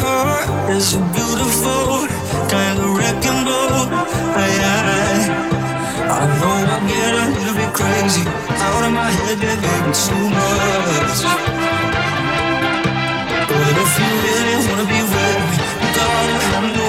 heart is a beautiful kind of wrecking ball. I, know I get a little bit crazy out of my head, too much. But if you really wanna be with me, gotta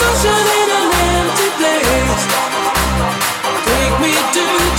sunshine in an empty place. Take me to